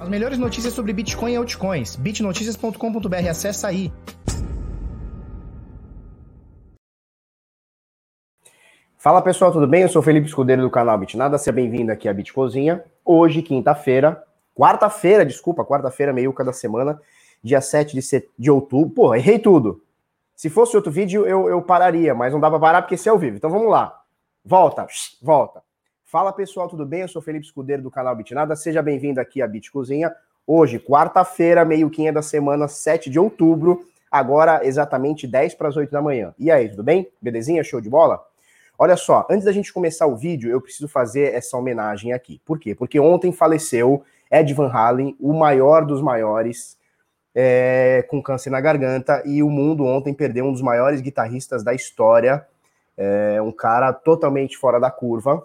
As melhores notícias sobre Bitcoin e altcoins. bitnoticias.com.br. Acessa aí. Fala pessoal, tudo bem? Eu sou Felipe Escudeiro do canal Bitnada. Seja bem-vindo aqui à Bitcozinha. Hoje, quinta-feira, quarta-feira, desculpa, quarta-feira, meiuca da semana, dia 7 de, set... de outubro. Pô, errei tudo. Se fosse outro vídeo, eu, eu pararia, mas não dá pra parar porque esse é ao vivo. Então vamos lá. Volta, volta. Fala pessoal, tudo bem? Eu sou Felipe Escudeiro do canal Bitnada. Seja bem-vindo aqui à Bit Cozinha. Hoje, quarta-feira, meio-quinha da semana, 7 de outubro, agora exatamente 10 para as 8 da manhã. E aí, tudo bem? Belezinha? Show de bola? Olha só, antes da gente começar o vídeo, eu preciso fazer essa homenagem aqui. Por quê? Porque ontem faleceu Ed Van Halen, o maior dos maiores, é, com câncer na garganta, e o mundo ontem perdeu um dos maiores guitarristas da história, é, um cara totalmente fora da curva,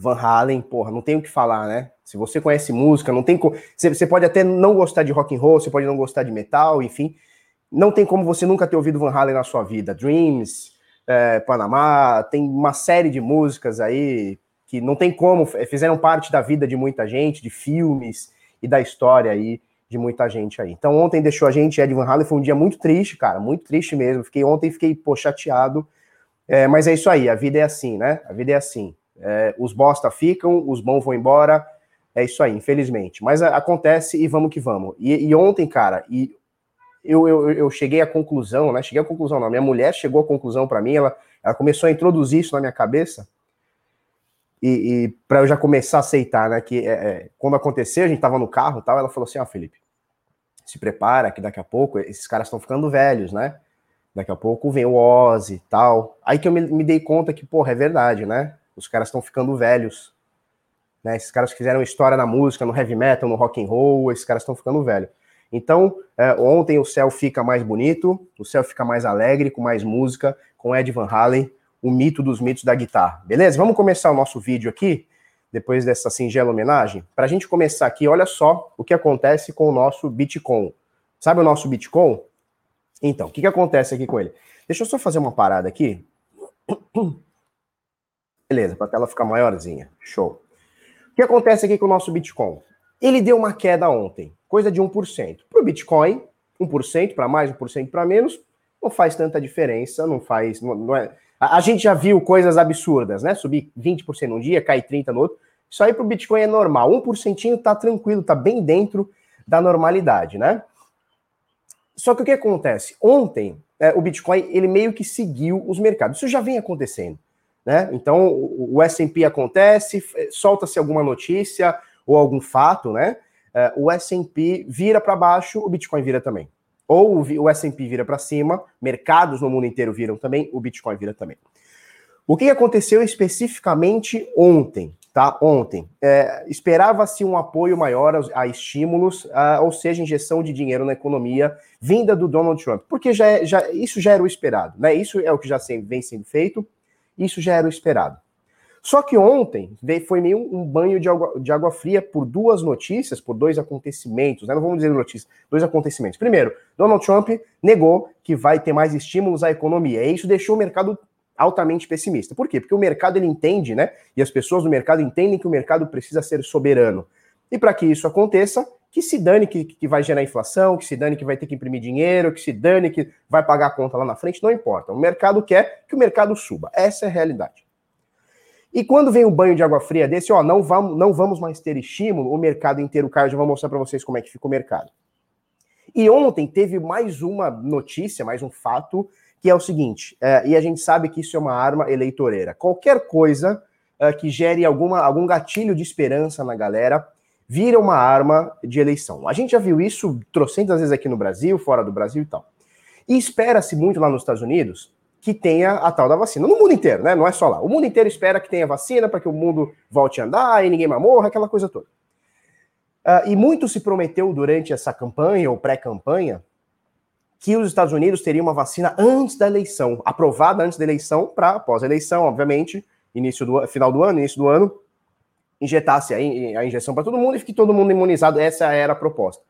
Van Halen, porra, não tem o que falar, né? Se você conhece música, não tem como. Você pode até não gostar de rock and roll, você pode não gostar de metal, enfim. Não tem como você nunca ter ouvido Van Halen na sua vida. Dreams, é, Panamá, tem uma série de músicas aí que não tem como, fizeram parte da vida de muita gente, de filmes e da história aí de muita gente aí. Então ontem deixou a gente, Ed Van Halen, foi um dia muito triste, cara, muito triste mesmo. Fiquei ontem, fiquei, pô, chateado. É, mas é isso aí, a vida é assim, né? A vida é assim. É, os bosta ficam, os bons vão embora. É isso aí, infelizmente. Mas a, acontece e vamos que vamos. E, e ontem, cara, e eu, eu, eu, cheguei à conclusão, né? Cheguei à conclusão, não. Minha mulher chegou à conclusão para mim, ela, ela começou a introduzir isso na minha cabeça. E, e para eu já começar a aceitar, né? Que é, é, quando aconteceu, a gente tava no carro tal, ela falou assim: Ó, ah, Felipe, se prepara que daqui a pouco esses caras estão ficando velhos, né? Daqui a pouco vem o Ozzy e tal. Aí que eu me, me dei conta que, porra, é verdade, né? Os caras estão ficando velhos. Né? Esses caras fizeram história na música, no heavy metal, no rock and roll, esses caras estão ficando velhos. Então, é, ontem o céu fica mais bonito, o céu fica mais alegre, com mais música, com Ed Van Halen, o mito dos mitos da guitarra. Beleza? Vamos começar o nosso vídeo aqui, depois dessa singela homenagem. Para a gente começar aqui, olha só o que acontece com o nosso Bitcoin. Sabe o nosso Bitcoin? Então, o que, que acontece aqui com ele? Deixa eu só fazer uma parada aqui. Beleza, para a tela ficar maiorzinha. Show. O que acontece aqui com o nosso Bitcoin? Ele deu uma queda ontem, coisa de 1%. Para o Bitcoin, 1% para mais, 1% para menos, não faz tanta diferença, não faz. Não, não é... a, a, gente já viu coisas absurdas, né? Subir 20% num dia, cair 30% no outro. Isso aí para o Bitcoin é normal. 1% está tranquilo, está bem dentro da normalidade, né? Só que o que acontece? Ontem, é, o Bitcoin ele meio que seguiu os mercados. Isso já vem acontecendo. Né? Então, o S&P acontece, solta-se alguma notícia ou algum fato, né? É, o S&P vira para baixo, o Bitcoin vira também. Ou o S&P vira para cima, mercados no mundo inteiro viram também, o Bitcoin vira também. O que aconteceu especificamente ontem? Tá? Ontem, é, esperava-se um apoio maior a, a estímulos, a, ou seja, injeção de dinheiro na economia vinda do Donald Trump, porque já, é, já, isso já era o esperado, né? Isso é o que já vem sendo feito. Isso já era o esperado. Só que ontem foi meio um banho de água, de água fria por duas notícias, por dois acontecimentos, né? não vamos dizer notícias, dois acontecimentos. Primeiro, Donald Trump negou que vai ter mais estímulos à economia, e isso deixou o mercado altamente pessimista. Por quê? Porque o mercado ele entende, né? E as pessoas do mercado entendem que o mercado precisa ser soberano. E para que isso aconteça, que se dane que, que vai gerar inflação, que se dane que vai ter que imprimir dinheiro, que se dane que vai pagar a conta lá na frente, não importa. O mercado quer que o mercado suba. Essa é a realidade. E quando vem um banho de água fria desse, ó, não vamos, não vamos mais ter estímulo, o mercado inteiro cai. Eu já vou mostrar para vocês como é que fica o mercado. E ontem teve mais uma notícia, mais um fato, que é o seguinte, é, e a gente sabe que isso é uma arma eleitoreira. Qualquer coisa é, que gere alguma, algum gatilho de esperança na galera, vira uma arma de eleição. A gente já viu isso trocentas vezes aqui no Brasil, fora do Brasil e tal. E espera-se muito lá nos Estados Unidos que tenha a tal da vacina. No mundo inteiro, né? Não é só lá. O mundo inteiro espera que tenha vacina para que o mundo volte a andar e ninguém mais morra, aquela coisa toda. Uh, e muito se prometeu durante essa campanha ou pré-campanha que os Estados Unidos teriam uma vacina antes da eleição, aprovada antes da eleição, para pós-eleição, obviamente, início do final do ano, início do ano, injetasse a, injeção para todo mundo e fique todo mundo imunizado. Essa era a proposta.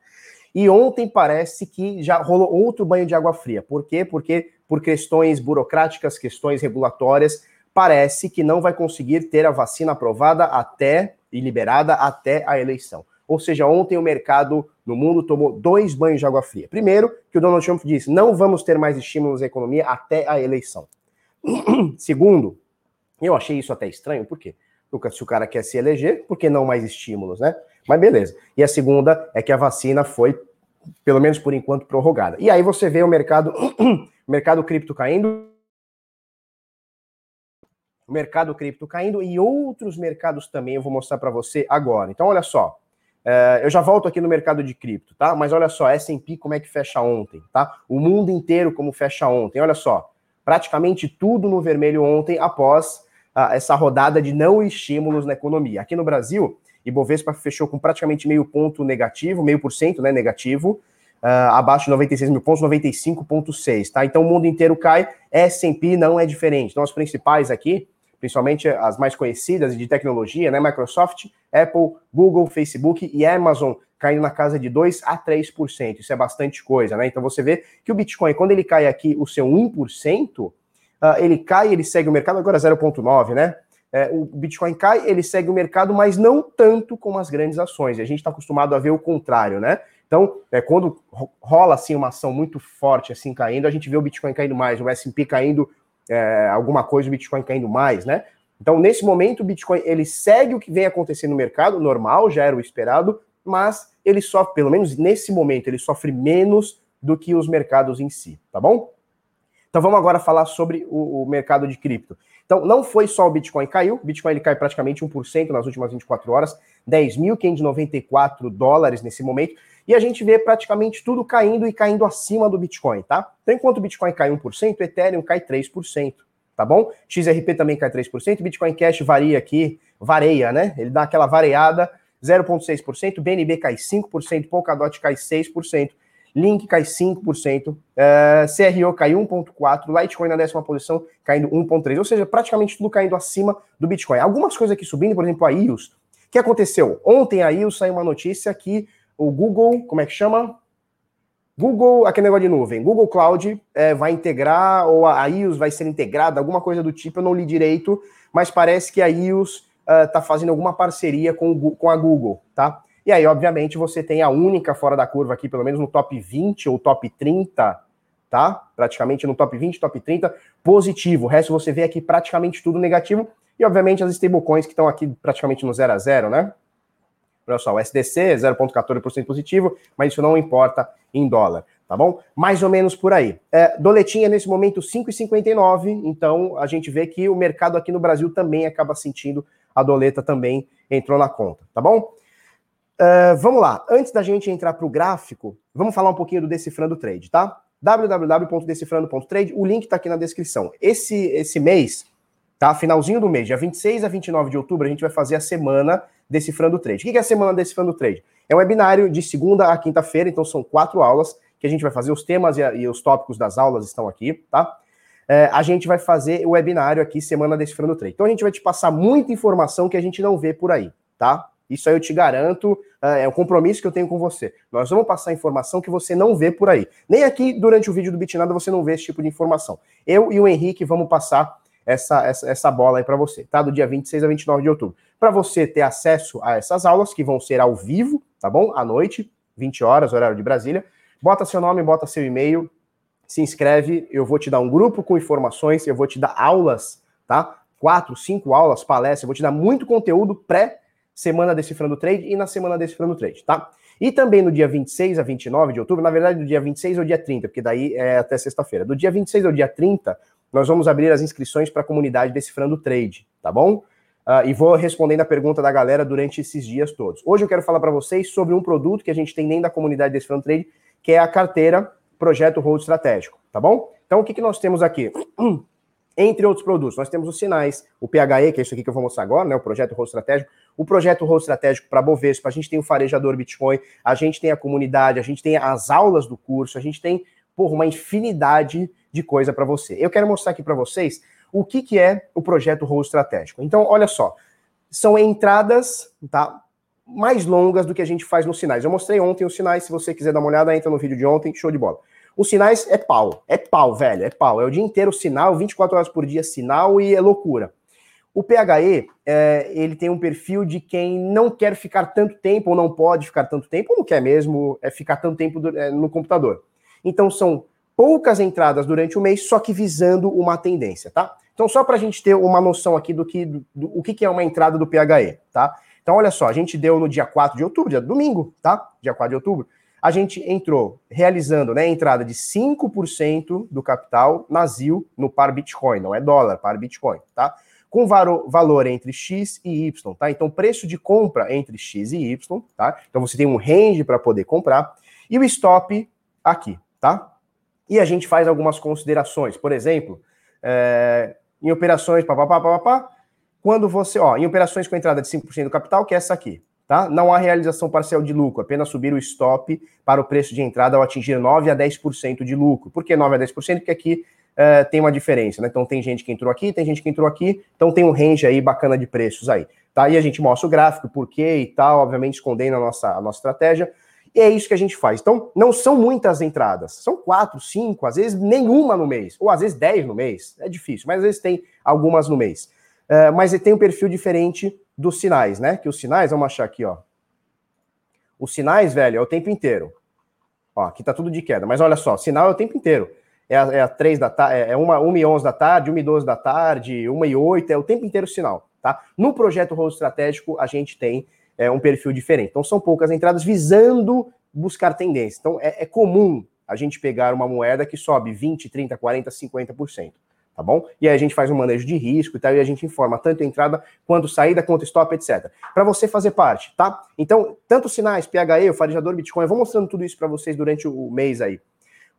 E ontem parece que já rolou outro banho de água fria. Por quê? Porque por questões burocráticas, questões regulatórias, parece que não vai conseguir ter a vacina aprovada até e liberada até a eleição. Ou seja, ontem o mercado no mundo tomou dois banhos de água fria. Primeiro, que o Donald Trump disse: não vamos ter mais estímulos à economia até a eleição. Segundo, eu achei isso até estranho, por quê? Se o cara quer se eleger, por que não mais estímulos, né? Mas beleza. E a segunda é que a vacina foi, pelo menos por enquanto, prorrogada. E aí você vê o mercado, o mercado cripto caindo, o mercado cripto caindo e outros mercados também eu vou mostrar para você agora. Então, olha só. É, eu já volto aqui no mercado de cripto, tá? Mas olha só, S&P como é que fecha ontem, tá? O mundo inteiro como fecha ontem. Olha só, praticamente tudo no vermelho ontem após essa rodada de não estímulos na economia. Aqui no Brasil, Ibovespa fechou com praticamente meio ponto negativo, meio por cento, né, negativo, uh, abaixo de 96 mil pontos, 95,6, tá? Então o mundo inteiro cai, S&P não é diferente. Então as principais aqui, principalmente as mais conhecidas de tecnologia, né? Microsoft, Apple, Google, Facebook e Amazon caindo na casa de 2 a 3%. Isso é bastante coisa, né? Então você vê que o Bitcoin, quando ele cai aqui o seu 1%, uh, ah, ele cai, ele segue o mercado, agora 0,9, né? É, o Bitcoin cai, ele segue o mercado, mas não tanto como as grandes ações. A gente está acostumado a ver o contrário, né? Então, é, quando rola assim uma ação muito forte assim caindo, a gente vê o Bitcoin caindo mais, o S&P caindo é, alguma coisa, o Bitcoin caindo mais, né? Então, nesse momento, o Bitcoin ele segue o que vem acontecendo no mercado, normal, já era o esperado, mas ele sofre, pelo menos nesse momento, ele sofre menos do que os mercados em si, tá bom? Então vamos agora falar sobre o, o mercado de cripto. Então não foi só o Bitcoin que caiu, o Bitcoin ele cai praticamente 1% nas últimas 24 horas, 10.594 dólares nesse momento, e a gente vê praticamente tudo caindo e caindo acima do Bitcoin, tá? Então, enquanto o Bitcoin cai 1%, o Ethereum cai 3%, tá bom? XRP também cai 3%, Bitcoin Cash varia aqui, vareia, né? Ele dá aquela vareada, 0,6%, BNB cai 5%, Polkadot cai 6%, Link cai 5%, uh, CRO cai 1,4%, Litecoin na décima posição caindo 1,3%, ou seja, praticamente tudo caindo acima do Bitcoin. Algumas coisas aqui subindo, por exemplo, a IOS. O que aconteceu? Ontem a IOS saiu uma notícia que o Google, como é que chama? Google, aquele negócio de nuvem, Google Cloud é, vai integrar, ou a iOS vai ser integrada, alguma coisa do tipo, eu não li direito, mas parece que a iOS está uh, fazendo alguma parceria com, com a Google, tá? E aí, obviamente, você tem a única fora da curva aqui, pelo menos no top 20 ou top 30, tá? Praticamente no top 20, top 30, positivo. O resto você vê aqui praticamente tudo negativo. E, obviamente, as stablecoins que estão aqui praticamente no 0 a 0, né? Olha só, o SDC 0,14% positivo, mas isso não importa em dólar, tá bom? Mais ou menos por aí. É, doletinha nesse momento 5,59, então a gente vê que o mercado aqui no Brasil também acaba sentindo, a doleta também entrou na conta, tá bom? Uh, vamos lá, antes da gente entrar para o gráfico, vamos falar um pouquinho do Decifrando Trade, tá? www.decifrando.trade, o link está aqui na descrição. Esse, esse mês, tá? Finalzinho do mês, dia 26 a 29 de outubro, a gente vai fazer a semana Decifrando Trade. O que é a semana Decifrando Trade? É um webinário de segunda a quinta-feira, então são quatro aulas que a gente vai fazer. Os temas e, e os tópicos das aulas estão aqui, tá? É, a gente vai fazer o webinário aqui, semana Decifrando Trade. Então a gente vai te passar muita informação que a gente não vê por aí, tá? Isso aí eu te garanto, é um compromisso que eu tenho com você. Nós vamos passar informação que você não vê por aí. Nem aqui durante o vídeo do Bitnada você não vê esse tipo de informação. Eu e o Henrique vamos passar essa, essa, essa bola aí para você, tá? Do dia 26 a 29 de outubro. Para você ter acesso a essas aulas, que vão ser ao vivo, tá bom? À noite, 20 horas, horário de Brasília. Bota seu nome, bota seu e-mail, se inscreve. Eu vou te dar um grupo com informações, eu vou te dar aulas, tá? Quatro, cinco aulas, palestras, eu vou te dar muito conteúdo pré semana Decifrando Trade e na semana Decifrando Trade, tá? E também no dia 26 a 29 de outubro, na verdade, do dia 26 ao dia 30, porque daí é até sexta-feira. Do dia 26 ao dia 30, nós vamos abrir as inscrições para a comunidade Decifrando Trade, tá bom? Uh, e vou respondendo a pergunta da galera durante esses dias todos. Hoje eu quero falar para vocês sobre um produto que a gente tem dentro da comunidade Decifrando Trade, que é a carteira Projeto Hold Estratégico, tá bom? Então, o que, que nós temos aqui? Entre outros produtos, nós temos os sinais, o PHE, que é isso aqui que eu vou mostrar agora, né? O projeto Rol Estratégico, o projeto Rol Estratégico para Bovespa, a gente tem o farejador Bitcoin, a gente tem a comunidade, a gente tem as aulas do curso, a gente tem, por uma infinidade de coisa para você. Eu quero mostrar aqui para vocês o que, que é o projeto Rol Estratégico. Então, olha só, são entradas, tá? Mais longas do que a gente faz nos sinais. Eu mostrei ontem os sinais, se você quiser dar uma olhada, entra no vídeo de ontem, show de bola. Os sinais é pau, é pau, velho, é pau. É o dia inteiro sinal, 24 horas por dia sinal e é loucura. O PHE, é, ele tem um perfil de quem não quer ficar tanto tempo, ou não pode ficar tanto tempo, ou não quer mesmo é, ficar tanto tempo do, é, no computador. Então, são poucas entradas durante o mês, só que visando uma tendência, tá? Então, só para a gente ter uma noção aqui do que, do, do, o que, que é uma entrada do PHE, tá? Então, olha só, a gente deu no dia 4 de outubro, dia domingo, tá? Dia 4 de outubro, a gente entrou realizando né, entrada de 5% do capital na ZIL no par Bitcoin, não é dólar, par Bitcoin, tá? Com valor entre X e Y, tá? Então, preço de compra entre X e Y, tá? Então, você tem um range para poder comprar e o stop aqui, tá? E a gente faz algumas considerações, por exemplo, é, em operações, papapá, papapá, quando você, ó, em operações com entrada de 5% do capital, que é essa aqui, Tá? Não há realização parcial de lucro, apenas subir o stop para o preço de entrada ao atingir 9 a 10% de lucro. Por que 9 a 10%? Porque aqui uh, tem uma diferença, né? Então tem gente que entrou aqui, tem gente que entrou aqui, então tem um range aí bacana de preços aí. Tá? E a gente mostra o gráfico, por quê e tal, obviamente escondendo a nossa, a nossa estratégia. E é isso que a gente faz. Então, não são muitas entradas. São quatro, cinco, às vezes nenhuma no mês. Ou às vezes dez no mês. É difícil, mas às vezes tem algumas no mês. Uh, mas ele tem um perfil diferente dos sinais, né? Que os sinais, vamos achar aqui, ó. Os sinais, velho, é o tempo inteiro. Ó, aqui tá tudo de queda, mas olha só, sinal é o tempo inteiro. É a, é a 3 da tarde, é, é uma, uma e 11 da tarde, 1 e 12 da tarde, 1 e 8, é o tempo inteiro o sinal, tá? No projeto Rolo Estratégico, a gente tem é, um perfil diferente. Então, são poucas entradas visando buscar tendência. Então, é, é comum a gente pegar uma moeda que sobe 20, 30, 40, 50% tá bom? E aí a gente faz um manejo de risco e tal, e a gente informa tanto entrada quanto saída, quanto stop, etc. Para você fazer parte, tá? Então, tanto sinais, PHE, o farejador Bitcoin, eu vou mostrando tudo isso para vocês durante o mês aí.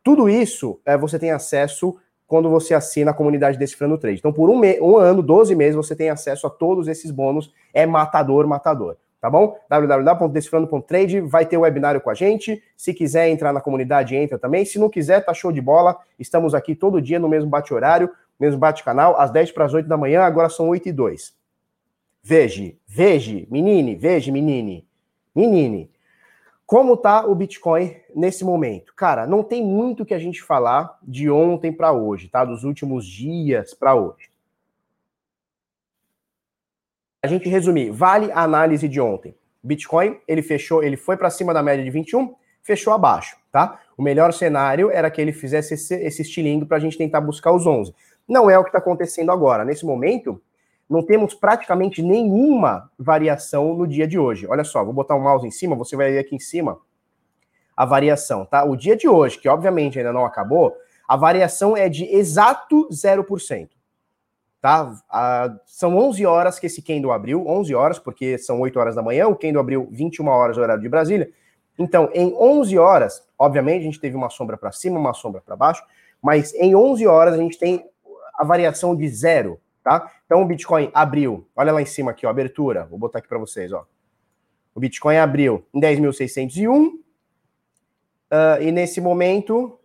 Tudo isso é, você tem acesso quando você assina a comunidade Decifrando Trade. Então, por um, um ano, 12 meses, você tem acesso a todos esses bônus. É matador, matador tá bom? www.decifrando.trade, vai ter o webinário com a gente. Se quiser entrar na comunidade, entra também. Se não quiser, tá show de bola. Estamos aqui todo dia no mesmo bate-horário mesmo bate-canal, às 10 para as 8 da manhã, agora são 8 e 2. Veja, veja, menine, veja, menine, menine. Como tá o Bitcoin nesse momento? Cara, não tem muito que a gente falar de ontem para hoje, tá? Dos últimos dias para hoje. A gente resumir, vale a análise de ontem. Bitcoin, ele fechou, ele foi para cima da média de 21, fechou abaixo, tá? O melhor cenário era que ele fizesse esse, esse estilingue para a gente tentar buscar os 11. Não é o que está acontecendo agora. Nesse momento, não temos praticamente nenhuma variação no dia de hoje. Olha só, vou botar o mouse em cima, você vai ver aqui em cima a variação, tá? O dia de hoje, que obviamente ainda não acabou, a variação é de exato 0%. Tá? A, são 11 horas que esse candle abriu, 11 horas, porque são 8 horas da manhã, o candle abriu 21 horas horário de Brasília. Então, em 11 horas, obviamente a gente teve uma sombra para cima, uma sombra para baixo, mas em 11 horas a gente tem a variação de zero, tá? Então o Bitcoin abriu, olha lá em cima aqui, ó, abertura, vou botar aqui para vocês, ó. O Bitcoin abriu em 10.601 uh, ah, e nesse momento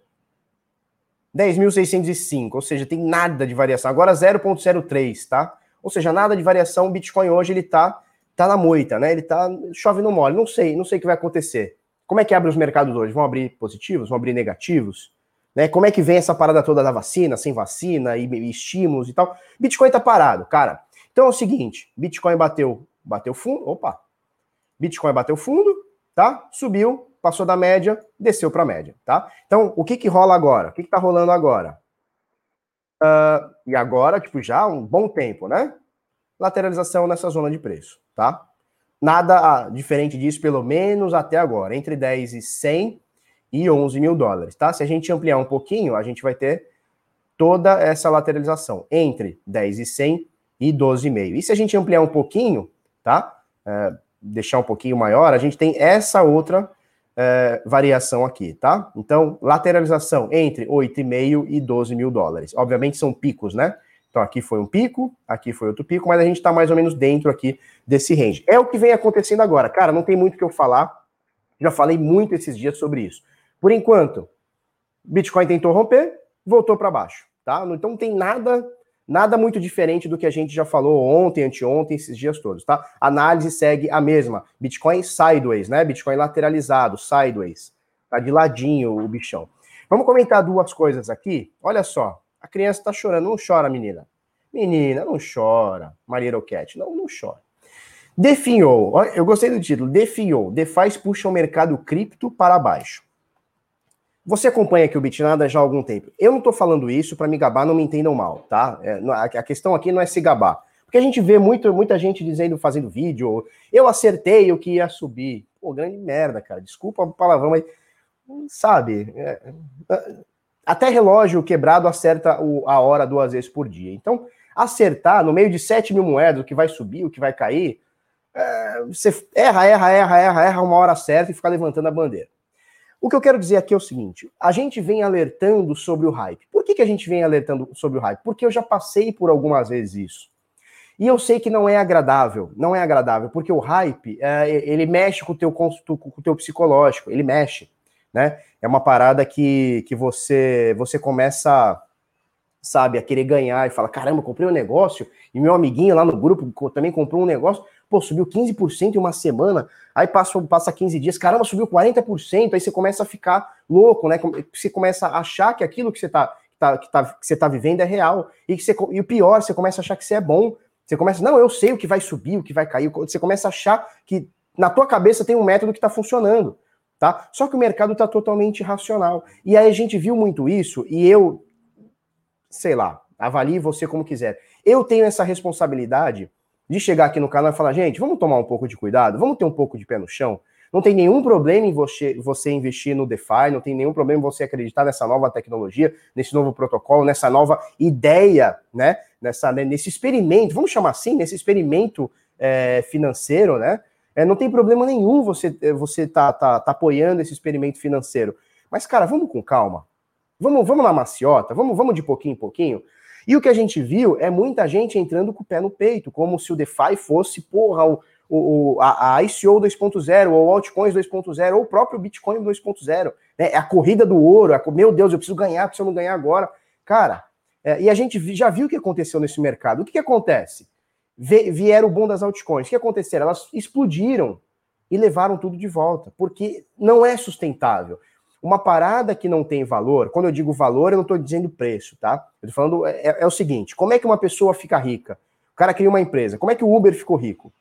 10.605, ou seja, tem nada de variação. Agora 0.03, tá? Ou seja, nada de variação. O Bitcoin hoje ele tá tá na moita, né? Ele tá chove no mole. Não sei, não sei o que vai acontecer. Como é que abre os mercados hoje? Vão abrir positivos? Vão abrir negativos? Né? Como é que vem essa parada toda da vacina, sem vacina e, e estímulos e tal? Bitcoin tá parado, cara. Então é o seguinte, Bitcoin bateu, bateu fundo, opa. Bitcoin bateu fundo, tá? Subiu, passou da média, desceu para a média, tá? Então, o que que rola agora? O que que tá rolando agora? Uh, e agora, tipo, já um bom tempo, né? Lateralização nessa zona de preço, tá? Nada ah, diferente disso, pelo menos até agora. Entre 10 e 100, e 11 mil dólares, tá? Se a gente ampliar um pouquinho, a gente vai ter toda essa lateralização entre 10 e 100 e 12,5. E se a gente ampliar um pouquinho, tá? É, deixar um pouquinho maior, a gente tem essa outra é, variação aqui, tá? Então, lateralização entre 8,5 e 12 mil dólares. Obviamente são picos, né? Então aqui foi um pico, aqui foi outro pico, mas a gente está mais ou menos dentro aqui desse range. É o que vem acontecendo agora. Cara, não tem muito o que eu falar. Já falei muito esses dias sobre isso. Por enquanto, Bitcoin tentou romper, voltou para baixo, tá? Então não tem nada nada muito diferente do que a gente já falou ontem, anteontem, esses dias todos, tá? A análise segue a mesma. Bitcoin sideways, né? Bitcoin lateralizado, sideways. Tá de ladinho o bichão. Vamos comentar duas coisas aqui. Olha só, a criança tá chorando, não chora, menina. Menina, não chora. Maria Roquette, não, não chora. Definhou, eu gostei do título, definhou, DeFi puxa o mercado cripto para baixo. Você acompanha aqui o Bitnada já há algum tempo. Eu não estou falando isso para me gabar, não me entendam mal, tá? É, a questão aqui não é se gabar. Porque a gente vê muito, muita gente dizendo, fazendo vídeo, eu acertei o que ia subir. Pô, grande merda, cara. Desculpa o palavrão, mas sabe, é, é, até relógio quebrado acerta o, a hora duas vezes por dia. Então, acertar no meio de 7 mil moedas, o que vai subir, o que vai cair, é, você erra, erra, erra, erra, erra uma hora certa e fica levantando a bandeira. O que eu quero dizer aqui é o seguinte: a gente vem alertando sobre o hype. Por que, que a gente vem alertando sobre o hype? Porque eu já passei por algumas vezes isso. E eu sei que não é agradável, não é agradável, porque o hype, é, ele mexe com o teu, com o teu psicológico, ele mexe, né? É uma parada que, que você, você começa, sabe, a querer ganhar e fala, caramba, comprei um negócio, e meu amiguinho lá no grupo também comprou um negócio, pô, subiu 15% em uma semana, aí passa, passa 15 dias, caramba, subiu 40%, aí você começa a ficar louco, né? Você começa a achar que aquilo que você tá, tá, que tá, que você tá vivendo é real, e, que você, e o pior, você começa a achar que você é bom, você começa, não, eu sei o que vai subir, o que vai cair. Você começa a achar que na tua cabeça tem um método que está funcionando, tá? Só que o mercado está totalmente irracional. E aí a gente viu muito isso e eu, sei lá, avalie você como quiser. Eu tenho essa responsabilidade de chegar aqui no canal e falar, gente, vamos tomar um pouco de cuidado, vamos ter um pouco de pé no chão. Não tem nenhum problema em você, você investir no DeFi, não tem nenhum problema em você acreditar nessa nova tecnologia, nesse novo protocolo, nessa nova ideia, né? Nessa, né, nesse experimento, vamos chamar assim, nesse experimento é, financeiro, né? É, não tem problema nenhum você é, você tá, tá, tá apoiando esse experimento financeiro. Mas, cara, vamos com calma. Vamos, vamos na maciota, vamos, vamos de pouquinho em pouquinho. E o que a gente viu é muita gente entrando com o pé no peito, como se o DeFi fosse, porra, o, o, a, a ICO 2.0, ou altcoins 2.0, ou o próprio Bitcoin 2.0. Né? É a corrida do ouro, é, meu Deus, eu preciso ganhar, preciso não ganhar agora. Cara, é, e a gente já viu o que aconteceu nesse mercado. O que, que acontece? vieram o bom das altcoins. O que aconteceu? Elas explodiram e levaram tudo de volta, porque não é sustentável. Uma parada que não tem valor, quando eu digo valor, eu não estou dizendo preço, tá? Eu tô falando, é, é, é o seguinte: como é que uma pessoa fica rica? O cara cria uma empresa. Como é que o Uber ficou rico?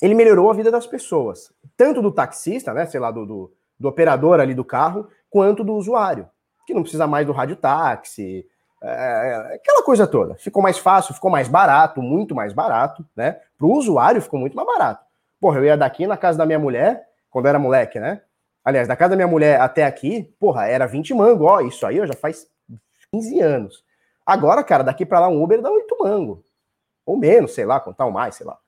ele melhorou a vida das pessoas, tanto do taxista, né, sei lá, do, do, do operador ali do carro, quanto do usuário, que não precisa mais do rádio táxi, é, aquela coisa toda. Ficou mais fácil, ficou mais barato, muito mais barato, né? Para o usuário ficou muito mais barato. Porra, eu ia daqui na casa da minha mulher, quando eu era moleque, né? Aliás, da casa da minha mulher até aqui, porra, era 20 mango, ó, isso aí ó, já faz 15 anos. Agora, cara, daqui para lá um Uber dá 8 mango. Ou menos, sei lá, contar um mais, sei lá.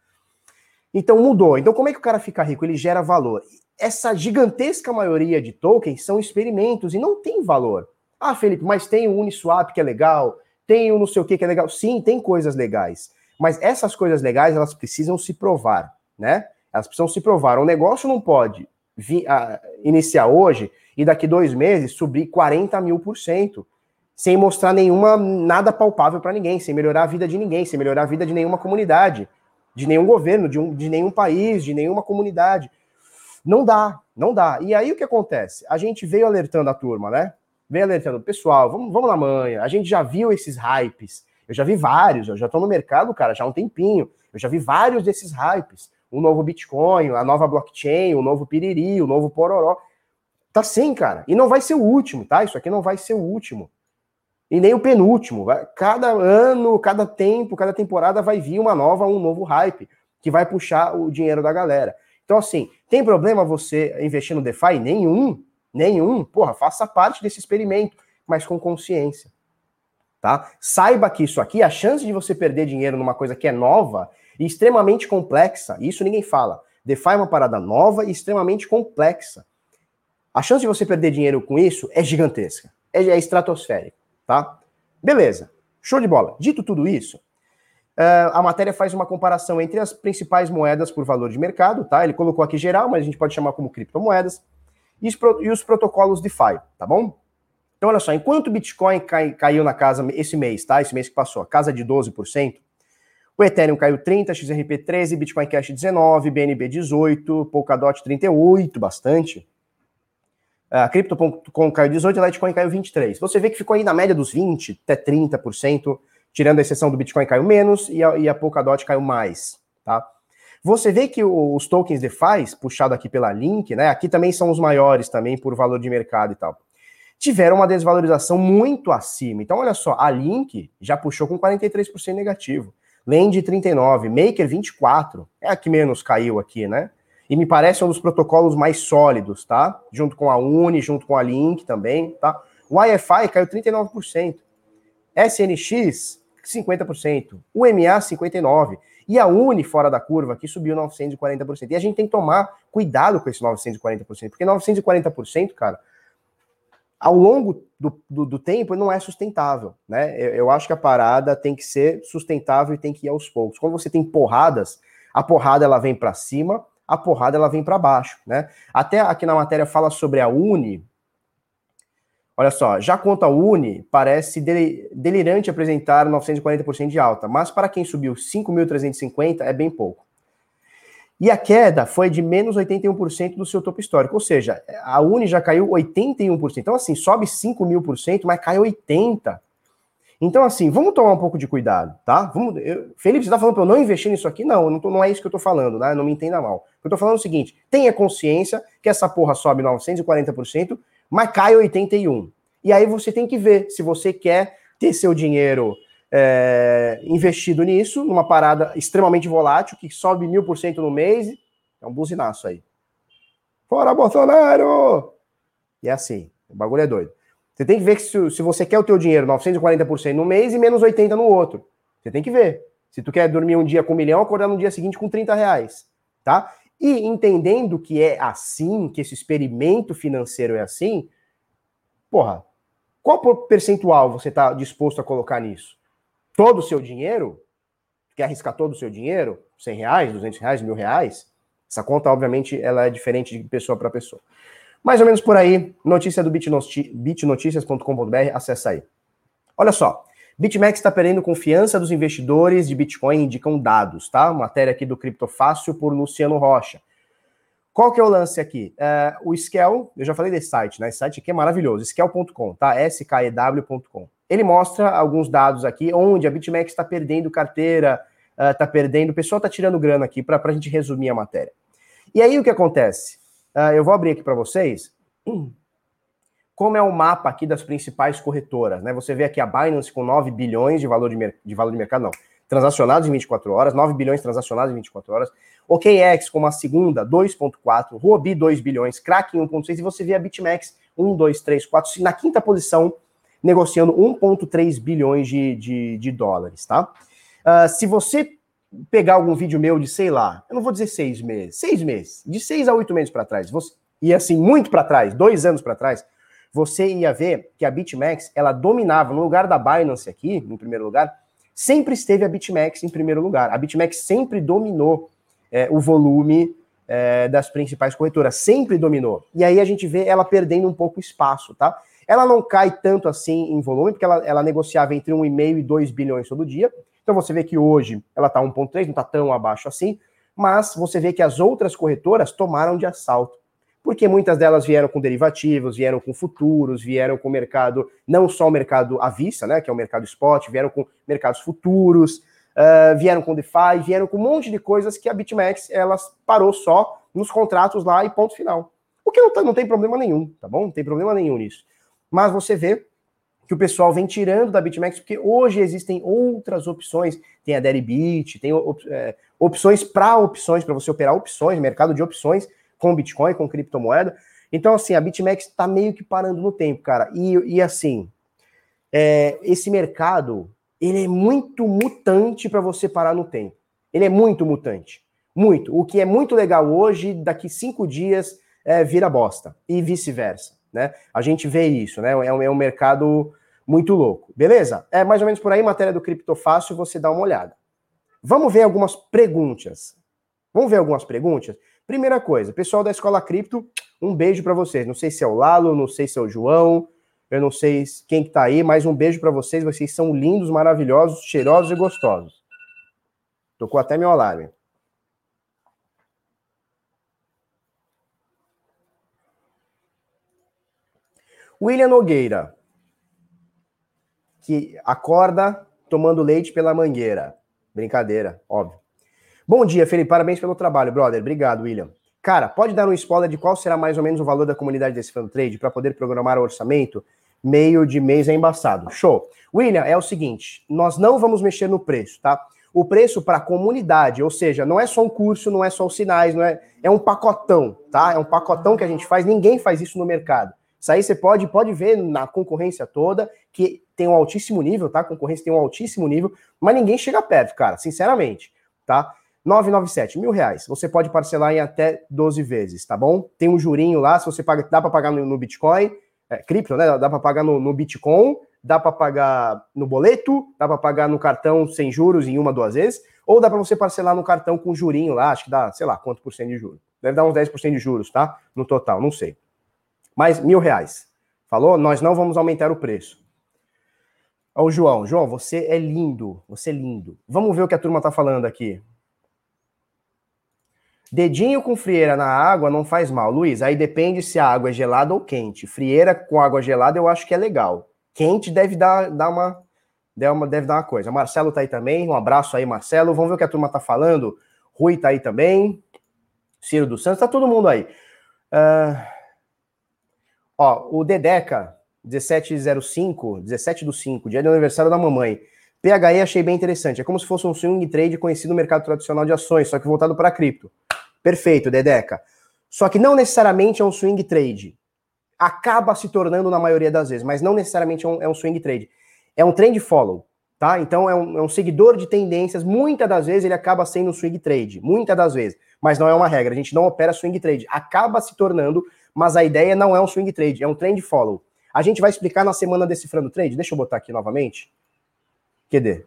Então mudou. Então como é que o cara fica rico? Ele gera valor. Essa gigantesca maioria de tokens são experimentos e não tem valor. Ah, Felipe, mas tem o Uniswap que é legal, tem o não sei o que que é legal. Sim, tem coisas legais. Mas essas coisas legais, elas precisam se provar, né? Elas precisam se provar. O negócio não pode uh, iniciar hoje e daqui dois meses subir 40 mil por cento, sem mostrar nenhuma, nada palpável para ninguém, sem melhorar a vida de ninguém, sem melhorar a vida de nenhuma comunidade de nenhum governo, de, um, de nenhum país, de nenhuma comunidade. Não dá, não dá. E aí o que acontece? A gente veio alertando a turma, né? Veio alertando, pessoal, vamos, vamos na manhã. A gente já viu esses hypes. Eu já vi vários, eu já estou no mercado, cara, já há um tempinho. Eu já vi vários desses hypes. O novo Bitcoin, a nova blockchain, o novo Piriri, o novo Pororó. Tá sim, cara. E não vai ser o último, tá? Isso aqui não vai ser o último e nem o penúltimo. Cada ano, cada tempo, cada temporada vai vir uma nova, um novo hype que vai puxar o dinheiro da galera. Então, assim, tem problema você investir no DeFi? Nenhum, nenhum. Porra, faça parte desse experimento, mas com consciência. Tá? Saiba que isso aqui, a chance de você perder dinheiro numa coisa que é nova e extremamente complexa, isso ninguém fala. DeFi é uma parada nova e extremamente complexa. A chance de você perder dinheiro com isso é gigantesca, é, é estratosférica tá? Beleza, show de bola. Dito tudo isso, uh, a matéria faz uma comparação entre as principais moedas por valor de mercado, tá? Ele colocou aqui geral, mas a gente pode chamar como criptomoedas, e os, e os protocolos DeFi, tá bom? Então, olha só, enquanto o Bitcoin cai, caiu na casa esse mês, tá? Esse mês que passou, a casa de 12%, o Ethereum caiu 30, XRP 13, Bitcoin Cash 19, BNB 18, Polkadot 38, bastante. A Crypto.com caiu 18, a Litecoin caiu 23. Você vê que ficou aí na média dos 20 até 30% Tirando a exceção do Bitcoin caiu menos e a, e a Polkadot caiu mais, tá? Você vê que os tokens DeFi, puxado aqui pela Link, né? Aqui também são os maiores também por valor de mercado e tal. Tiveram uma desvalorização muito acima. Então, olha só, a Link já puxou com 43% negativo. Lend 39, Maker 24. É a que menos caiu aqui, né? E me parece um dos protocolos mais sólidos, tá? Junto com a Uni, junto com a Link também, tá? O Wi-Fi caiu 39%. SNX, 50%. O MA, 59%. E a Uni, fora da curva, que subiu 940%. E a gente tem que tomar cuidado com esse 940%, porque 940%, cara, ao longo do, do, do, tempo não é sustentável, né? Eu, eu, acho que a parada tem que ser sustentável e tem que ir aos poucos. Quando você tem porradas, a porrada ela vem para cima, a porrada ela vem para baixo, né? Até aqui na matéria fala sobre a Uni, Olha só, já quanto a Uni, parece delirante apresentar 940% de alta, mas para quem subiu 5.350 é bem pouco. E a queda foi de menos 81% do seu topo histórico, ou seja, a Uni já caiu 81%. Então, assim, sobe 5 mil por cento, mas cai 80%. Então, assim, vamos tomar um pouco de cuidado, tá? Vamos, eu, Felipe, você está falando para eu não investir nisso aqui? Não, não, tô, não é isso que eu estou falando, né? Não me entenda mal. Eu estou falando é o seguinte: tenha consciência que essa porra sobe 940%, mas cai 81. E aí você tem que ver se você quer ter seu dinheiro é, investido nisso, numa parada extremamente volátil, que sobe mil por cento no mês. É um buzinaço aí. Fora Bolsonaro! E é assim, o bagulho é doido. Você tem que ver que se, se você quer o teu dinheiro 940% no mês e menos 80% no outro. Você tem que ver. Se tu quer dormir um dia com um milhão, acordar no dia seguinte com 30 reais. Tá? E entendendo que é assim, que esse experimento financeiro é assim, porra, qual percentual você está disposto a colocar nisso? Todo o seu dinheiro? Quer arriscar todo o seu dinheiro? 100 reais, 200 reais, mil reais? Essa conta, obviamente, ela é diferente de pessoa para pessoa. Mais ou menos por aí, notícia do bitnoticias.com.br, acessa aí. Olha só, BitMEX está perdendo confiança dos investidores de Bitcoin, indicam dados, tá? Matéria aqui do Criptofácil por Luciano Rocha. Qual que é o lance aqui? É, o Skel, eu já falei desse site, né? Esse site aqui é maravilhoso, skel.com, tá? S-K-E-W.com. Ele mostra alguns dados aqui onde a BitMEX está perdendo carteira, está uh, perdendo, o pessoal está tirando grana aqui para a gente resumir a matéria. E aí o que acontece? Uh, eu vou abrir aqui para vocês. como é o mapa aqui das principais corretoras, né? Você vê aqui a Binance com 9 bilhões de valor de, de valor de mercado, não, transacionados em 24 horas, 9 bilhões transacionados em 24 horas. OKEx como a segunda, 2.4, Huobi 2 bilhões, Kraken 1.6 e você vê a BitMEX 1, 2, 3, 4, na quinta posição, negociando 1.3 bilhões de, de, de, dólares, tá? Uh, se você pegar algum vídeo meu de, sei lá, eu não vou dizer seis meses, seis meses, de seis a oito meses para trás, você, e assim, muito para trás, dois anos para trás, você ia ver que a BitMEX, ela dominava, no lugar da Binance aqui, em primeiro lugar, sempre esteve a BitMEX em primeiro lugar. A BitMEX sempre dominou é, o volume é, das principais corretoras, sempre dominou. E aí a gente vê ela perdendo um pouco espaço, tá? Ela não cai tanto assim em volume, porque ela, ela negociava entre 1,5 e 2 bilhões todo dia. Então você vê que hoje ela está 1,3, não está tão abaixo assim, mas você vê que as outras corretoras tomaram de assalto porque muitas delas vieram com derivativos, vieram com futuros, vieram com mercado, não só o mercado à vista, né, que é o mercado spot, vieram com mercados futuros, uh, vieram com DeFi, vieram com um monte de coisas que a BitMEX elas parou só nos contratos lá e ponto final. O que não, tá, não tem problema nenhum, tá bom? Não tem problema nenhum nisso. Mas você vê que o pessoal vem tirando da BitMEX, porque hoje existem outras opções, tem a Deribit, tem op, é, opções para opções, para você operar opções, mercado de opções, com Bitcoin, com criptomoeda. Então, assim, a BitMEX está meio que parando no tempo, cara. E, e assim, é, esse mercado, ele é muito mutante para você parar no tempo. Ele é muito mutante. Muito. O que é muito legal hoje, daqui cinco dias, é, vira bosta. E vice-versa, né? A gente vê isso, né? É um, é um mercado muito louco. Beleza? É mais ou menos por aí, matéria do Criptofácil, você dá uma olhada. Vamos ver algumas perguntas. Vamos ver algumas perguntas? Primeira coisa, pessoal da Escola Cripto, um beijo para vocês. Não sei se é o Lalo, não sei se é o João, eu não sei quem que tá aí, mas um beijo para vocês. Vocês são lindos, maravilhosos, cheirosos e gostosos. Tocou até meu alarme. William Nogueira, que acorda tomando leite pela mangueira. Brincadeira, óbvio. Bom dia, Felipe. Parabéns pelo trabalho, brother. Obrigado, William. Cara, pode dar um spoiler de qual será mais ou menos o valor da comunidade desse fan trade para poder programar o orçamento? Meio de mês é embaçado. Show. William, é o seguinte: nós não vamos mexer no preço, tá? O preço para a comunidade, ou seja, não é só um curso, não é só os sinais, não é, é um pacotão, tá? É um pacotão que a gente faz, ninguém faz isso no mercado. Isso aí você pode, pode ver na concorrência toda, que tem um altíssimo nível, tá? A concorrência tem um altíssimo nível, mas ninguém chega perto, cara, sinceramente, tá? 997, mil reais. Você pode parcelar em até 12 vezes, tá bom? Tem um jurinho lá, se você paga, dá para pagar no, no, Bitcoin, é, cripto, né? Dá para pagar no, no Bitcoin, dá para pagar no boleto, dá para pagar no cartão sem juros em uma, duas vezes, ou dá para você parcelar no cartão com jurinho lá, acho que dá, sei lá, quanto por cento de juros. Deve dar uns 10% de juros, tá? No total, não sei. Mas mil reais. Falou? Nós não vamos aumentar o preço. Ô, João, João, você é lindo, você é lindo. Vamos ver o que a turma tá falando aqui. Dedinho com frieira na água não faz mal. Luiz, aí depende se a água é gelada ou quente. Frieira com água gelada eu acho que é legal. Quente deve dar, dar uma, deve dar uma coisa. Marcelo tá aí também. Um abraço aí, Marcelo. Vamos ver o que a turma tá falando. Rui tá aí também. Ciro dos Santos, tá todo mundo aí. Uh... Ó, o Dedeca, 1705, 17 do 5, dia do aniversário da mamãe. PHE achei bem interessante. É como se fosse um swing trade conhecido no mercado tradicional de ações, só que voltado para cripto. Perfeito, Dedeca. Só que não necessariamente é um swing trade. Acaba se tornando na maioria das vezes, mas não necessariamente é um, é um swing trade. É um trend follow, tá? Então é um, é um, seguidor de tendências. Muitas das vezes ele acaba sendo um swing trade. Muitas das vezes. Mas não é uma regra. A gente não opera swing trade. Acaba se tornando, mas a ideia não é um swing trade, é um trend follow. A gente vai explicar na semana decifrando trade. Deixa eu botar aqui novamente. Cadê?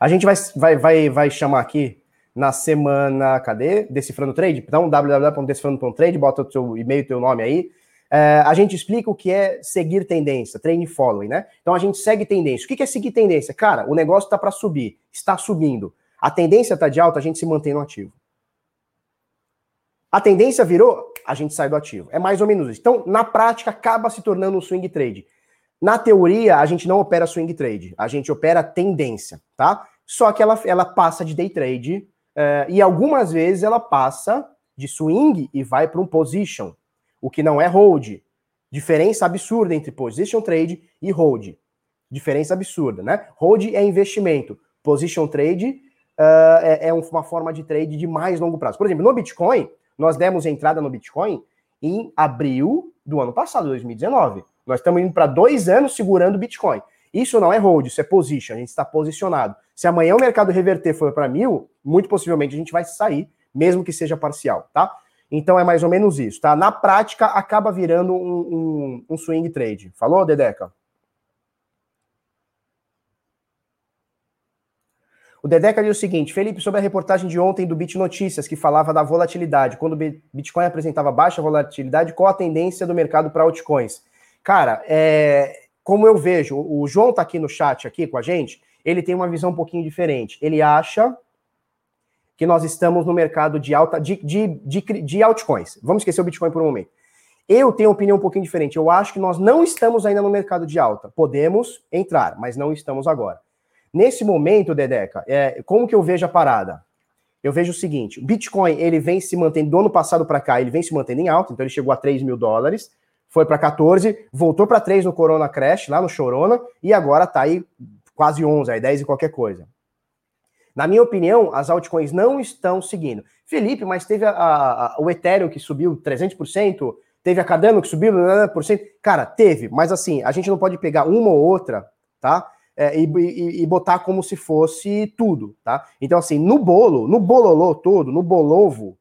A gente vai, vai, vai, vai chamar aqui na semana, cadê? Decifrando Trade? Então, www.decifrando.trade, bota o seu e-mail, teu nome aí. É, a gente explica o que é seguir tendência, trend following, né? Então a gente segue tendência. O que é seguir tendência? Cara, o negócio está para subir, está subindo. A tendência está de alta, a gente se mantém no ativo. A tendência virou, a gente sai do ativo. É mais ou menos isso. Então, na prática, acaba se tornando um swing trade. Na teoria, a gente não opera swing trade, a gente opera tendência, tá? Só que ela, ela passa de day trade Uh, e algumas vezes ela passa de swing e vai para um position, o que não é hold. Diferença absurda entre position trade e hold. Diferença absurda, né? Hold é investimento, position trade uh, é, é, uma forma de trade de mais longo prazo. Por exemplo, no Bitcoin, nós demos entrada no Bitcoin em abril do ano passado, 2019. Nós estamos indo para dois anos segurando Bitcoin. Isso não é hold, isso é position, a gente está posicionado. Se amanhã o mercado reverter for para mil, muito possivelmente a gente vai sair, mesmo que seja parcial, tá? Então é mais ou menos isso, tá? Na prática, acaba virando um, um, um swing trade. Falou, Dedeca? O Dedeca diz o seguinte: Felipe, sobre a reportagem de ontem do Bit Notícias, que falava da volatilidade, quando o Bitcoin apresentava baixa volatilidade, qual a tendência do mercado para altcoins? Cara, é, como eu vejo, o João está aqui no chat aqui com a gente, ele tem uma visão um pouquinho diferente. Ele acha que nós estamos no mercado de alta de, de, de, de altcoins. Vamos esquecer o Bitcoin por um momento. Eu tenho uma opinião um pouquinho diferente. Eu acho que nós não estamos ainda no mercado de alta. Podemos entrar, mas não estamos agora. Nesse momento, Dedeca, é, como que eu vejo a parada? Eu vejo o seguinte: o Bitcoin ele vem se mantendo do ano passado para cá, ele vem se mantendo em alta, então ele chegou a 3 mil dólares foi para 14, voltou para 3 no Corona Crash, lá no Chorona, e agora está aí quase 11, aí 10 e qualquer coisa. Na minha opinião, as altcoins não estão seguindo. Felipe, mas teve a, a, o Ethereum que subiu 300%, teve a Cardano que subiu 90%. Cara, teve, mas assim, a gente não pode pegar uma ou outra, tá? É, e, e, e, botar como se fosse tudo, tá? Então, assim, no bolo, no bololô todo, no bolovo,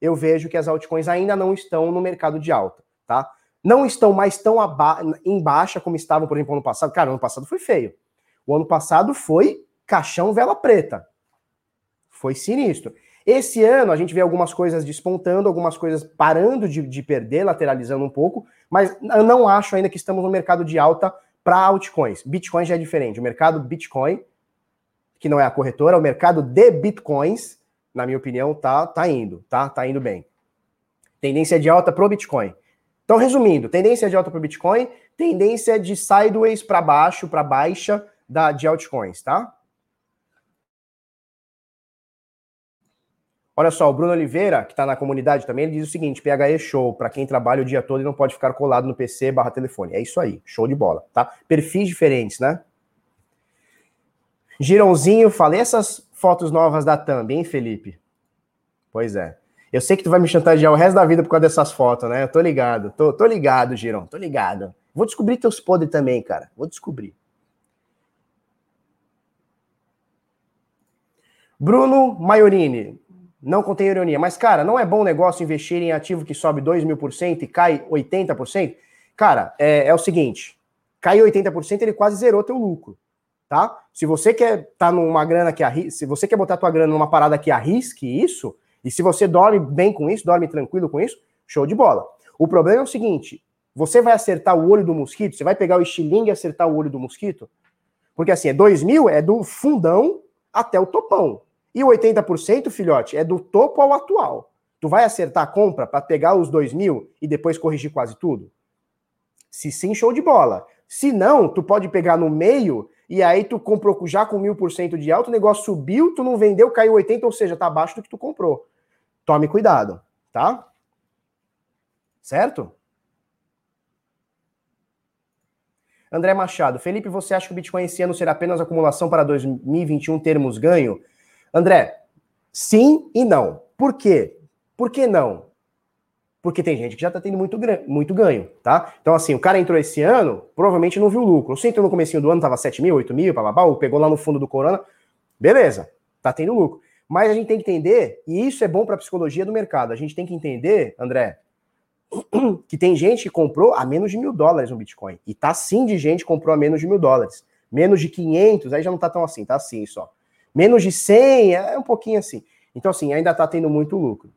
eu vejo que as altcoins ainda não estão no mercado de alta, tá? não estão mais tão em baixa como estavam, por exemplo, ano passado. Cara, ano passado foi feio. O ano passado foi caixão vela preta. Foi sinistro. Esse ano a gente vê algumas coisas despontando, algumas coisas parando de, de perder, lateralizando um pouco, mas não acho ainda que estamos no mercado de alta para altcoins. Bitcoin já é diferente. O mercado Bitcoin, que não é a corretora, o mercado de Bitcoins, na minha opinião, tá, tá indo, tá? Tá indo bem. Tendência de alta pro Bitcoin. Então, resumindo, tendência de alta para o Bitcoin, tendência de sideways para baixo, para baixa, da, de altcoins, tá? Olha só, o Bruno Oliveira, que está na comunidade também, ele diz o seguinte: PHE show, para quem trabalha o dia todo e não pode ficar colado no PC barra telefone. É isso aí, show de bola, tá? Perfis diferentes, né? Girãozinho, falei essas fotos novas da Thumb, hein, Felipe? Pois é. Eu sei que tu vai me chantagear o resto da vida por causa dessas fotos, né? Eu tô ligado, tô, tô ligado, Girão, tô ligado. Vou descobrir teus podres também, cara. Vou descobrir. Bruno Maiorini, não contém ironia. Mas, cara, não é bom negócio investir em ativo que sobe 2 mil por cento e cai 80%? Cara, é, é o seguinte: cai 80%, ele quase zerou teu lucro. Tá? Se você quer tá numa grana que arrisque, se você quer botar tua grana numa parada que arrisque isso, e se você dorme bem com isso, dorme tranquilo com isso, show de bola. O problema é o seguinte: você vai acertar o olho do mosquito, você vai pegar o estilingue e acertar o olho do mosquito? Porque assim, é 2 mil, é do fundão até o topão. E o 80%, filhote, é do topo ao atual. Tu vai acertar a compra para pegar os 2 mil e depois corrigir quase tudo? Se sim, show de bola. Se não, tu pode pegar no meio e aí tu comprou já com mil por cento de alto, o negócio subiu, tu não vendeu, caiu 80, ou seja, tá abaixo do que tu comprou. Tome cuidado, tá? Certo? André Machado, Felipe, você acha que o Bitcoin esse ano será apenas acumulação para 2021 termos ganho? André, sim e não. Por quê? Por que não? Porque tem gente que já está tendo muito, muito ganho, tá? Então, assim, o cara entrou esse ano, provavelmente não viu lucro. Você entrou no começo do ano, tava 7 mil, 8 mil, blá, ou pegou lá no fundo do corona, beleza, tá tendo lucro. Mas a gente tem que entender, e isso é bom para a psicologia do mercado, a gente tem que entender, André, que tem gente que comprou a menos de mil dólares no Bitcoin. E tá sim de gente que comprou a menos de mil dólares. Menos de 500, aí já não tá tão assim, tá assim só. Menos de 100, é um pouquinho assim. Então, assim, ainda está tendo muito lucro.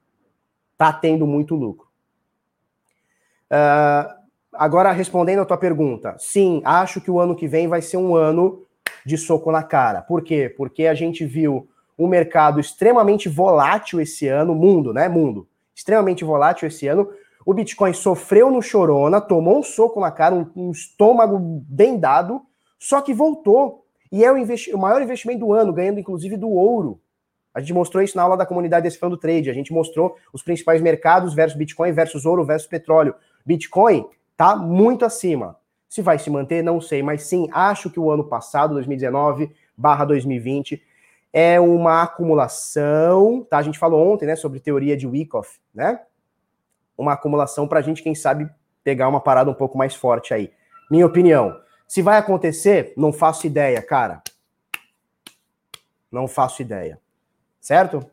Está tendo muito lucro. Uh, agora, respondendo a tua pergunta, sim, acho que o ano que vem vai ser um ano de soco na cara. Por quê? Porque a gente viu um mercado extremamente volátil esse ano, mundo, né? Mundo. Extremamente volátil esse ano. O Bitcoin sofreu no chorona, tomou um soco na cara, um, um estômago bem dado, só que voltou. E é o, o, maior investimento do ano, ganhando inclusive do ouro. A gente mostrou isso na aula da comunidade desse do trade. A gente mostrou os principais mercados versus Bitcoin versus ouro versus petróleo. Bitcoin tá muito acima. Se vai se manter, não sei, mas sim, acho que o ano passado, 2019 barra 2020, é uma acumulação, tá? A gente falou ontem, né, sobre teoria de Wyckoff, né? Uma acumulação para a gente, quem sabe, pegar uma parada um pouco mais forte aí. Minha opinião. Se vai acontecer, não faço ideia, cara. Não faço ideia. Certo?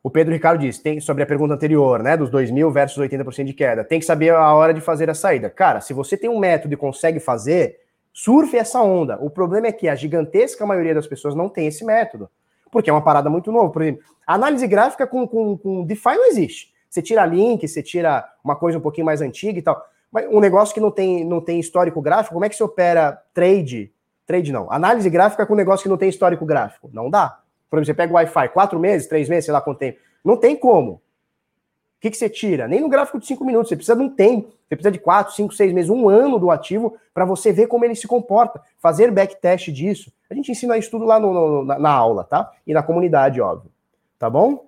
O Pedro Ricardo disse, tem sobre a pergunta anterior, né, dos 2 mil versus 80% de queda, tem que saber a hora de fazer a saída. Cara, se você tem um método e consegue fazer, surfe essa onda. O problema é que a gigantesca maioria das pessoas não tem esse método, porque é uma parada muito nova. Por exemplo, análise gráfica com, com, com DeFi não existe. Você tira link, você tira uma coisa um pouquinho mais antiga e tal. Um negócio que não tem, não tem histórico gráfico, como é que se opera trade? Trade não. Análise gráfica com um negócio que não tem histórico gráfico. Não dá. Por exemplo, você pega o Wi-Fi, quatro meses, três meses, sei lá quanto tempo. Não tem como. O que, que você tira? Nem no gráfico de cinco minutos. Você precisa de um tempo. Você precisa de quatro, cinco, seis meses, um ano do ativo para você ver como ele se comporta. Fazer backtest disso. A gente ensina isso tudo lá no, no, na, na aula, tá? E na comunidade, óbvio. Tá bom?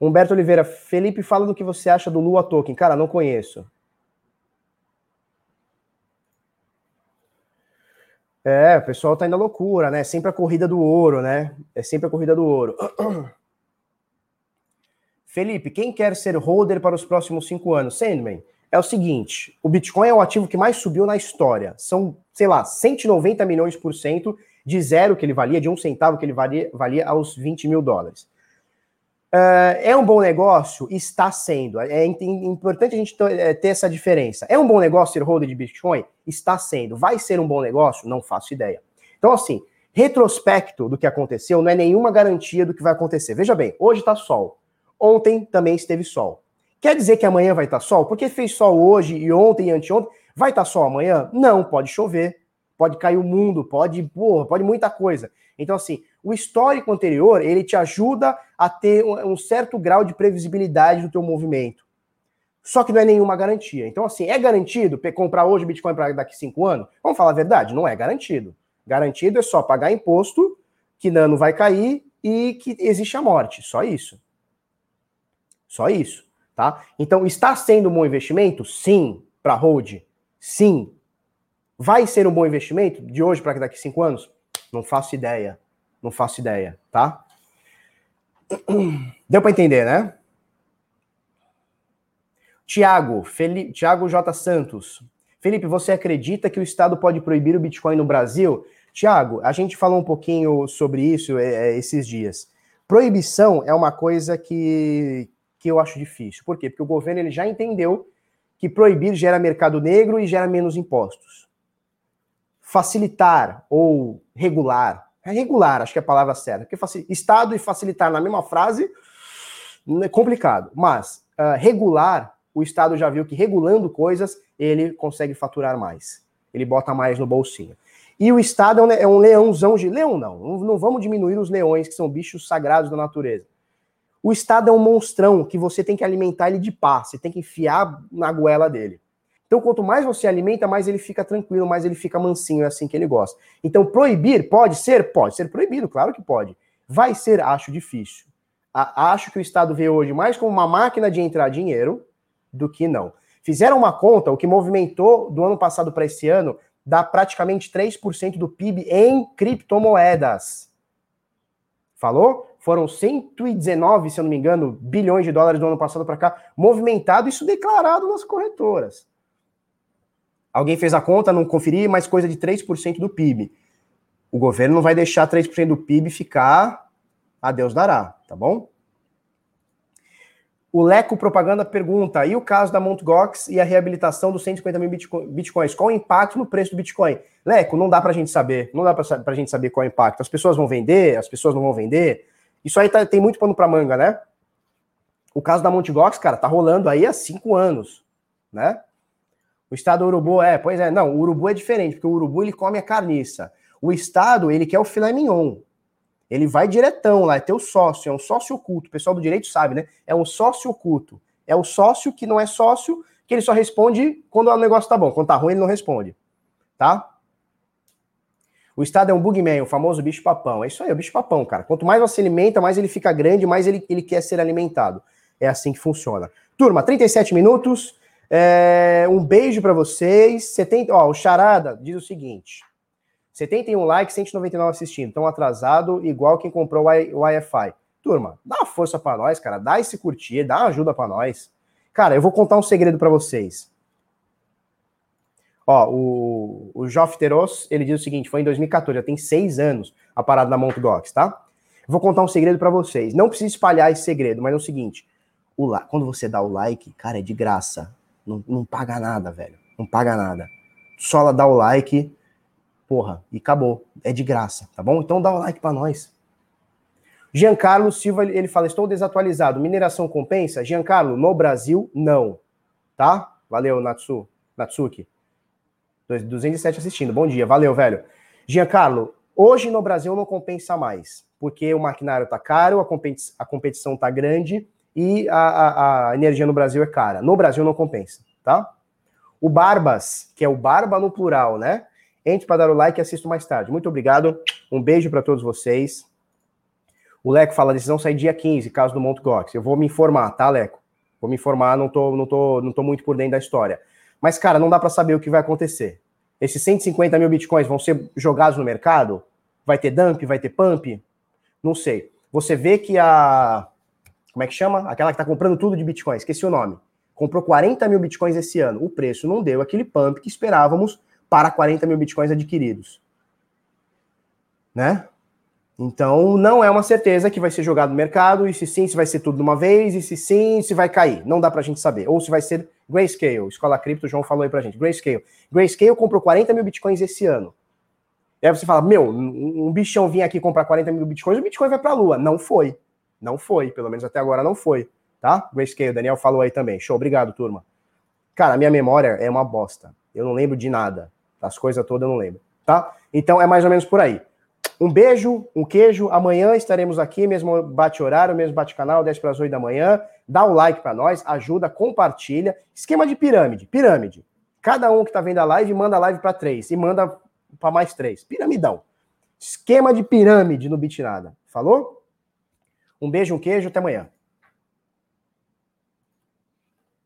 Humberto Oliveira, Felipe, fala do que você acha do Lua Token. Cara, não conheço. É, o pessoal tá indo à loucura, né? Sempre a corrida do ouro, né? É sempre a corrida do ouro. Felipe, quem quer ser holder para os próximos cinco anos? Sandman, é o seguinte: o Bitcoin é o ativo que mais subiu na história. São, sei lá, 190 milhões por cento de zero que ele valia, de um centavo que ele valia, valia aos 20 mil dólares. Uh, é um bom negócio? Está sendo. É importante a gente é, ter essa diferença. É um bom negócio ser holder de Bitcoin? Está sendo. Vai ser um bom negócio? Não faço ideia. Então, assim, retrospecto do que aconteceu não é nenhuma garantia do que vai acontecer. Veja bem, hoje está sol. Ontem também esteve sol. Quer dizer que amanhã vai estar tá sol? Porque fez sol hoje e ontem e anteontem. Vai estar tá sol amanhã? Não, pode chover, pode cair o mundo, pode, porra, pode muita coisa. Então, assim, o histórico anterior, ele te ajuda a ter um certo grau de previsibilidade do teu movimento. Só que não é nenhuma garantia. Então, assim, é garantido comprar hoje Bitcoin para daqui cinco anos? Vamos falar a verdade? Não é garantido. Garantido é só pagar imposto, que nano vai cair e que existe a morte. Só isso. Só isso. Tá? Então, está sendo um bom investimento? Sim. Para hold? Sim. Vai ser um bom investimento de hoje para daqui cinco anos? Não faço ideia. Não faço ideia, tá? Deu para entender, né? Tiago, Felipe, Tiago J. Santos. Felipe, você acredita que o Estado pode proibir o Bitcoin no Brasil? Tiago, a gente falou um pouquinho sobre isso é, é, esses dias. Proibição é uma coisa que, que eu acho difícil. Por quê? Porque o governo ele já entendeu que proibir gera mercado negro e gera menos impostos. Facilitar ou regular é regular, acho que é a palavra certa. Porque Estado e facilitar na mesma frase é complicado. Mas uh, regular, o Estado já viu que regulando coisas, ele consegue faturar mais. Ele bota mais no bolsinho. E o Estado é um, é leãozão de. Leão não, não, não vamos diminuir os leões, que são bichos sagrados da natureza. O Estado é um monstrão que você tem que alimentar ele de pá, você tem que enfiar na goela dele. Então, quanto mais você alimenta, mais ele fica tranquilo, mais ele fica mansinho, é assim que ele gosta. Então, proibir pode ser? Pode ser proibido, claro que pode. Vai ser, acho difícil. A, acho que o Estado vê hoje mais como uma máquina de entrar dinheiro do que não. Fizeram uma conta, o que movimentou do ano passado para esse ano dá praticamente 3% do PIB em criptomoedas. Falou? Foram 119, se eu não me engano, bilhões de dólares do ano passado para cá, movimentado, isso declarado nas corretoras. Alguém fez a conta, não conferi, mas coisa de 3% do PIB. O governo não vai deixar 3% do PIB ficar a Deus dará, tá bom? O Leco Propaganda pergunta: e o caso da Mt. E a reabilitação dos 150 mil bitcoins? Qual o impacto no preço do Bitcoin? Leco, não dá pra gente saber. Não dá pra, pra gente saber qual é o impacto. As pessoas vão vender, as pessoas não vão vender. Isso aí tá, tem muito pano pra manga, né? O caso da Mt. Gox, cara, tá rolando aí há cinco anos, né? O estado do urubu é, pois é, não, o urubu é diferente, porque o urubu ele come a carniça. O estado, ele quer o filé mignon. Ele vai diretão lá, é teu sócio, é um sócio oculto. O pessoal do direito sabe, né? É um sócio oculto. É o sócio que não é sócio, que ele só responde quando o negócio tá bom. Quando tá ruim, ele não responde. Tá? O estado é um bugman, o famoso bicho papão. É isso aí, é o bicho papão, cara. Quanto mais você alimenta, mais ele fica grande, mais ele, ele quer ser alimentado. É assim que funciona. Turma, 37 minutos. É, um beijo para vocês. 70, ó, o Charada diz o seguinte: 71 likes, 199 assistindo. Estão atrasado, igual quem comprou o Wi-Fi. Turma, dá uma força para nós, cara. Dá esse curtir, dá uma ajuda para nós. Cara, eu vou contar um segredo para vocês. Ó, o, o Joff Teros, ele diz o seguinte: foi em 2014, já tem seis anos a parada da Mount Gox, tá? vou contar um segredo para vocês. Não precisa espalhar esse segredo, mas é o seguinte: o quando você dá o like, cara, é de graça. Não, não paga nada, velho. Não paga nada. Só dá o like, porra, e acabou. É de graça, tá bom? Então dá o like para nós. Giancarlo Silva, ele fala, estou desatualizado. Mineração compensa? Giancarlo, no Brasil, não. Tá? Valeu, Natsu, Natsuki. 207 assistindo. Bom dia, valeu, velho. Giancarlo, hoje no Brasil não compensa mais, porque o maquinário tá caro, a competição tá grande e a, a, a, energia no Brasil é cara. No Brasil não compensa, tá? O Barbas, que é o Barba no plural, né? Entre para dar o like e assisto mais tarde. Muito obrigado. Um beijo para todos vocês. O Leco fala: a decisão sai dia 15, caso do Monte Gox. Eu vou me informar, tá, Leco? Vou me informar, não tô, não tô, não tô muito por dentro da história. Mas, cara, não dá para saber o que vai acontecer. Esses 150 mil bitcoins vão ser jogados no mercado? Vai ter dump? Vai ter pump? Não sei. Você vê que a como é que chama? Aquela que está comprando tudo de Bitcoin, esqueci o nome. Comprou 40 mil Bitcoins esse ano. O preço não deu aquele pump que esperávamos para 40 mil Bitcoins adquiridos. Né? Então, não é uma certeza que vai ser jogado no mercado, e se sim, se vai ser tudo de uma vez, e se sim, se vai cair. Não dá para a gente saber. Ou se vai ser Grayscale. Escola Cripto, João falou aí para gente. Grayscale. Grayscale comprou 40 mil Bitcoins esse ano. E aí você fala, meu, um bichão vinha aqui comprar 40 mil Bitcoins, o Bitcoin vai para a lua. Não foi. Não foi, pelo menos até agora não foi, tá? Grayscale, Daniel falou aí também. Show, obrigado, turma. Cara, minha memória é uma bosta. Eu não lembro de nada. As coisas todas eu não lembro, tá? Então é mais ou menos por aí. Um beijo, um queijo. Amanhã estaremos aqui, mesmo bate-horário, mesmo bate-canal, 10 para as 8 da manhã. Dá o like para nós, ajuda, compartilha. Esquema de pirâmide. Pirâmide. Cada um que está vendo a live manda a live para três e manda para mais três. Piramidão. Esquema de pirâmide no Bitnada. Falou? Um beijo, um queijo, até amanhã.